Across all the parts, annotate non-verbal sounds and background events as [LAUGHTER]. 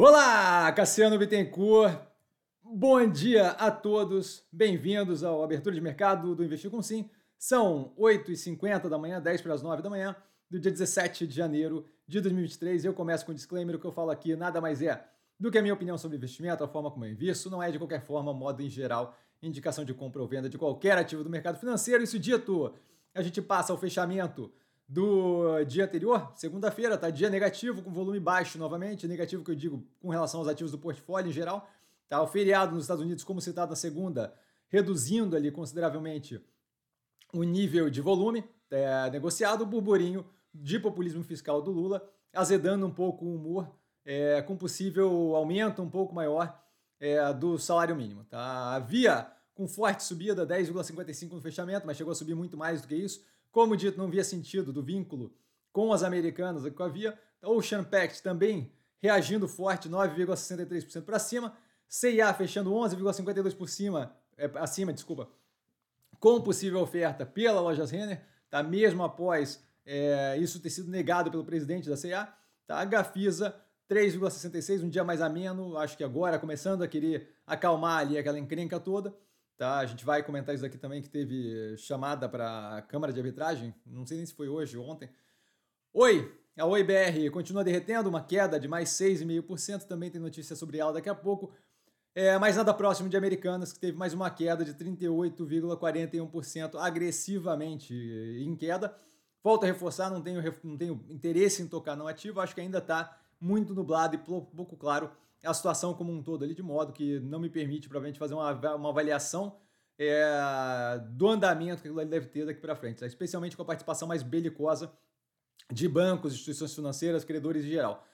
Olá, Cassiano Bittencourt. Bom dia a todos. Bem-vindos ao Abertura de Mercado do Investir com Sim. São 8h50 da manhã, 10 para as 9 da manhã, do dia 17 de janeiro de 2023. Eu começo com um disclaimer: o que eu falo aqui nada mais é do que a minha opinião sobre investimento, a forma como eu invisto. Não é, de qualquer forma, modo em geral, indicação de compra ou venda de qualquer ativo do mercado financeiro. Isso dito, a gente passa ao fechamento do dia anterior, segunda-feira, tá? Dia negativo, com volume baixo novamente, negativo que eu digo com relação aos ativos do portfólio em geral. Tá? O feriado nos Estados Unidos, como citado na segunda, reduzindo ali consideravelmente o nível de volume é, negociado, o burburinho de populismo fiscal do Lula, azedando um pouco o humor, é, com possível aumento um pouco maior é, do salário mínimo. Tá? Havia com forte subida, 10,55 no fechamento, mas chegou a subir muito mais do que isso como dito, não via sentido do vínculo com as americanas que havia. Ocean Pact também reagindo forte, 9,63% para cima. CIA fechando 11,52% por cima, é, acima, desculpa, com possível oferta pela Lojas Renner, tá? mesmo após é, isso ter sido negado pelo presidente da CIA. Tá? A Gafisa 3,66, um dia mais ameno, acho que agora começando a querer acalmar ali aquela encrenca toda. Tá, a gente vai comentar isso aqui também, que teve chamada para a Câmara de Arbitragem, não sei nem se foi hoje ou ontem. Oi, a OIBR continua derretendo, uma queda de mais 6,5%, também tem notícia sobre ela daqui a pouco. É, mas nada próximo de Americanas, que teve mais uma queda de 38,41%, agressivamente em queda. Volto a reforçar, não tenho, não tenho interesse em tocar no ativo, acho que ainda está muito nublado e pouco claro a situação como um todo ali, de modo que não me permite, provavelmente, fazer uma, uma avaliação é, do andamento que ele deve ter daqui para frente, tá? especialmente com a participação mais belicosa de bancos, instituições financeiras, credores em geral.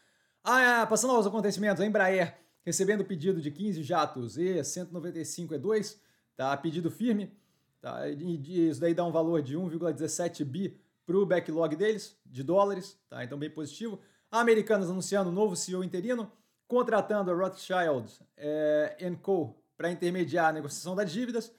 Ah, passando aos acontecimentos, a Embraer recebendo pedido de 15 jatos e 195 E2, tá? pedido firme, tá? isso daí dá um valor de 1,17 bi para o backlog deles, de dólares, tá? então bem positivo. A Americanas anunciando novo CEO interino, contratando a Rothschild é, Co. para intermediar a negociação das dívidas,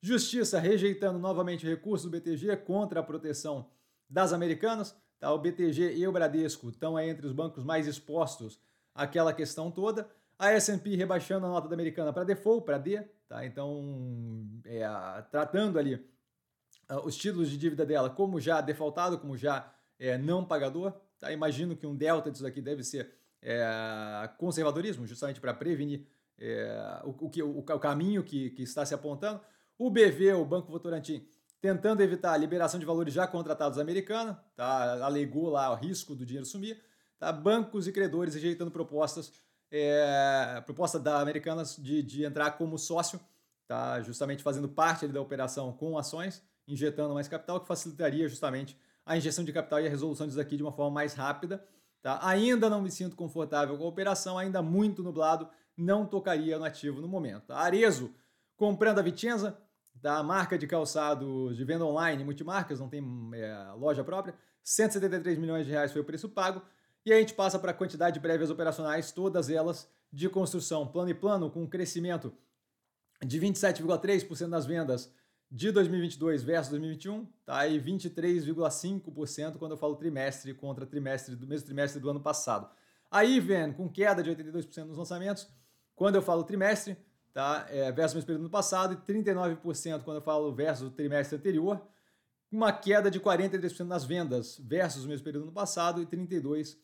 Justiça rejeitando novamente o recurso do BTG contra a proteção das americanas. Tá? O BTG e o Bradesco estão entre os bancos mais expostos àquela questão toda. A S&P rebaixando a nota da americana para default, para D. Tá? Então, é, tratando ali uh, os títulos de dívida dela como já defaultado, como já é, não pagador. Tá? Imagino que um delta disso aqui deve ser é, conservadorismo, justamente para prevenir é, o, o, o, o, caminho que, que está se apontando. O BV, o Banco Votorantim, tentando evitar a liberação de valores já contratados americanos, tá? alegou lá o risco do dinheiro sumir. Tá? Bancos e credores rejeitando propostas, é, proposta da Americanas de, de entrar como sócio, tá? justamente fazendo parte da operação com ações, injetando mais capital, que facilitaria justamente a injeção de capital e a resolução disso aqui de uma forma mais rápida. Tá? Ainda não me sinto confortável com a operação, ainda muito nublado, não tocaria no ativo no momento. A Arezo comprando a Vicenza, da marca de calçados de venda online, multimarcas, não tem é, loja própria, 173 milhões de reais foi o preço pago. E a gente passa para a quantidade de prévias operacionais, todas elas de construção plano e plano, com um crescimento de 27,3% das vendas de 2022 versus 2021, tá? E 23,5% quando eu falo trimestre contra trimestre do mesmo trimestre do ano passado. A Iven com queda de 82% nos lançamentos, quando eu falo trimestre, tá? É, versus o mesmo período do passado, e 39% quando eu falo versus o trimestre anterior, uma queda de 43% nas vendas versus o mesmo período do passado e 32%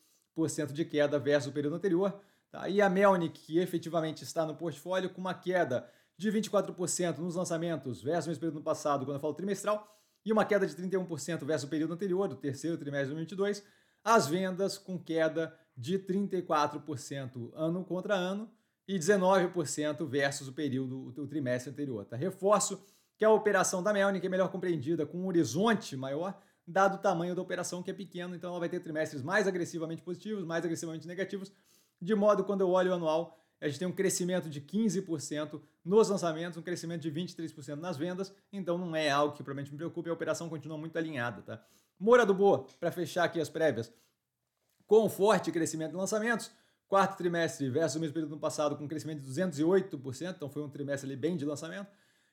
de queda versus o período anterior. Tá? E a Melnick, que efetivamente está no portfólio, com uma queda de 24% nos lançamentos versus o mesmo período no passado, quando eu falo trimestral, e uma queda de 31% versus o período anterior, do terceiro trimestre de 2022, as vendas com queda de 34% ano contra ano e 19% versus o período, o trimestre anterior. Tá? Reforço que a operação da Melnick é melhor compreendida com um horizonte maior, dado o tamanho da operação que é pequeno, então ela vai ter trimestres mais agressivamente positivos, mais agressivamente negativos, de modo quando eu olho o anual, a gente tem um crescimento de 15% nos lançamentos, um crescimento de 23% nas vendas, então não é algo que provavelmente me preocupe, a operação continua muito alinhada, tá? Mora do Boa, para fechar aqui as prévias, com forte crescimento de lançamentos, quarto trimestre versus o mesmo período do passado com crescimento de 208%, então foi um trimestre ali bem de lançamento,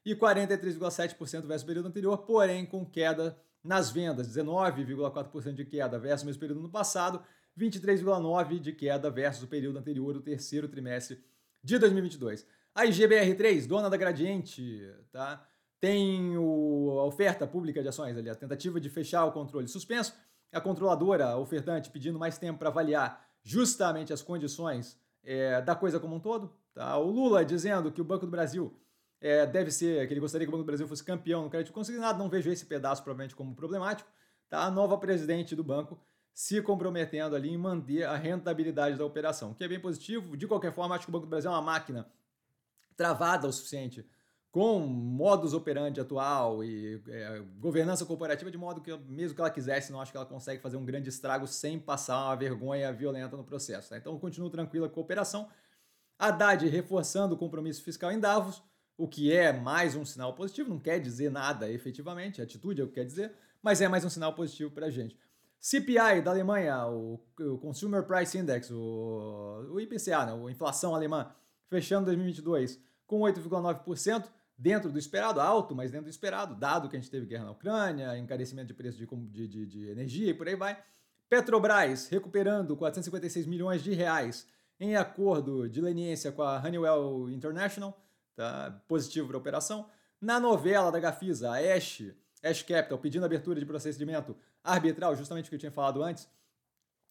e 43,7% versus o período anterior, porém com queda nas vendas, 19,4% de queda versus o mesmo período no passado, 23,9% de queda versus o período anterior, o terceiro trimestre de 2022. A IGBR3, dona da Gradiente, tá? tem o, a oferta pública de ações ali, a tentativa de fechar o controle suspenso, a controladora, a ofertante, pedindo mais tempo para avaliar justamente as condições é, da coisa como um todo. Tá? O Lula dizendo que o Banco do Brasil é, deve ser, que ele gostaria que o Banco do Brasil fosse campeão no crédito consignado, não vejo esse pedaço provavelmente como problemático. Tá? A nova presidente do banco se comprometendo ali em manter a rentabilidade da operação, que é bem positivo. De qualquer forma, acho que o Banco do Brasil é uma máquina travada o suficiente com modus operandi atual e é, governança corporativa, de modo que, mesmo que ela quisesse, não acho que ela consegue fazer um grande estrago sem passar uma vergonha violenta no processo. Tá? Então, continuo tranquila com a operação. Haddad reforçando o compromisso fiscal em Davos, o que é mais um sinal positivo, não quer dizer nada efetivamente, atitude é o que quer dizer, mas é mais um sinal positivo para a gente. CPI da Alemanha, o, o, Consumer Price Index, o, o IPCA, né, a inflação alemã, fechando 2022 com 8,9%, dentro do esperado, alto, mas dentro do esperado, dado que a gente teve guerra na Ucrânia, encarecimento de preço de, de, de, energia e por aí vai. Petrobras recuperando 456 milhões de reais em acordo de leniência com a Honeywell International, tá? positivo para a operação. Na novela da Gafisa, a Ash, Ash Capital, pedindo abertura de procedimento arbitral, justamente o que eu tinha falado antes,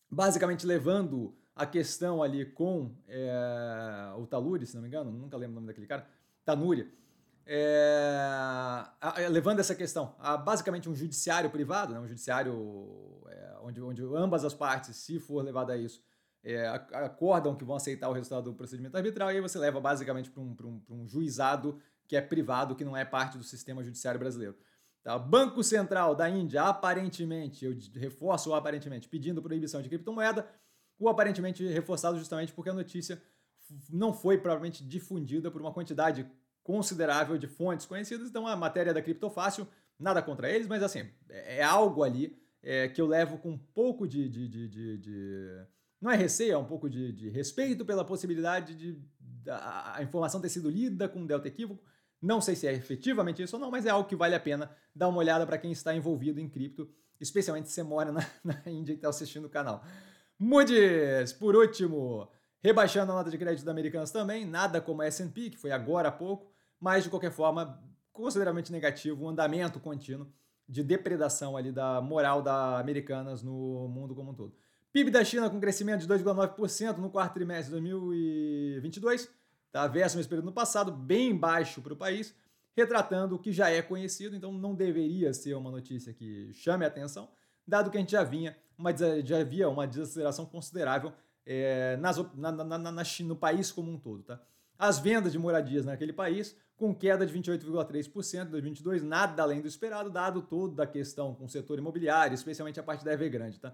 basicamente levando a questão ali com é, o Taluri, se não me engano, nunca lembro o nome daquele cara, Tanuri, é, levando essa questão a basicamente um judiciário privado, né, um judiciário é, onde, onde ambas as partes, se for levado a isso, acordam que vão aceitar o resultado do procedimento arbitral, e aí você leva basicamente para um, um, um juizado que é privado, que não é parte do sistema judiciário brasileiro. Tá? Banco Central da Índia, aparentemente, eu reforço o aparentemente, pedindo proibição de criptomoeda, o aparentemente reforçado justamente porque a notícia não foi provavelmente difundida por uma quantidade considerável de fontes conhecidas, então a matéria da Criptofácil, nada contra eles, mas assim, é, é algo ali é, que eu levo com um pouco de, de, de, de, não é receio, é um pouco de, de respeito pela possibilidade de a, a, informação ter sido lida com um delta equívoco. Não sei se é efetivamente isso ou não, mas é algo que vale a pena dar uma olhada para quem está envolvido em cripto, especialmente se você mora na, [LAUGHS] na Índia e está assistindo o canal. Moody's, por último, rebaixando a nota de crédito da Americanas também, nada como a S&P, que foi agora há pouco, mas de qualquer forma, consideravelmente negativo, um andamento contínuo de depredação ali da moral da Americanas no mundo como um todo. PIB da China com crescimento de 2,9% no quarto trimestre de 2022, tá? versus período no passado, bem baixo para o país, retratando o que já é conhecido, então não deveria ser uma notícia que chame a atenção, dado que a gente já vinha, uma, já havia uma desaceleração considerável é, nas, na, na, na China, no país como um todo. Tá? As vendas de moradias naquele país com queda de 28,3% em 2022, nada além do esperado, dado toda a questão com o setor imobiliário, especialmente a parte da Evergrande. Tá?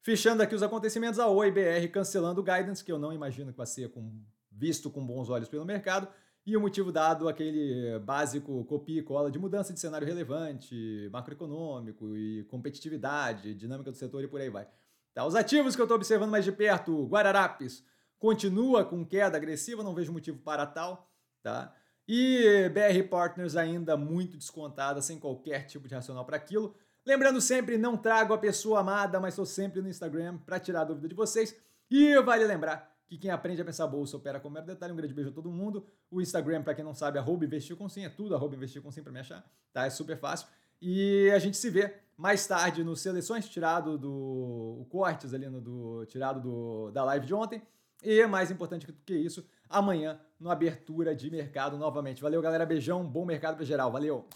Fechando aqui os acontecimentos, a OIBR cancelando o guidance, que eu não imagino que vai ser com, visto com bons olhos pelo mercado, e o motivo dado aquele básico copia e cola de mudança de cenário relevante, macroeconômico e competitividade, dinâmica do setor e por aí vai. Tá, os ativos que eu estou observando mais de perto, Guararapes, continua com queda agressiva, não vejo motivo para tal, tá? E BR Partners ainda muito descontada, sem qualquer tipo de racional para aquilo. Lembrando sempre, não trago a pessoa amada, mas estou sempre no Instagram para tirar a dúvida de vocês. E vale lembrar que quem aprende a pensar bolsa opera com mero detalhe. Um grande beijo a todo mundo. O Instagram, para quem não sabe, arroba investir com sim, é tudo arroba investir com sim para me achar, tá? É super fácil. E a gente se vê mais tarde no Seleções, tirado do o cortes ali no, do, tirado do, da live de ontem. E mais importante do que isso, amanhã no Abertura de Mercado novamente. Valeu, galera. Beijão, bom mercado para geral. Valeu!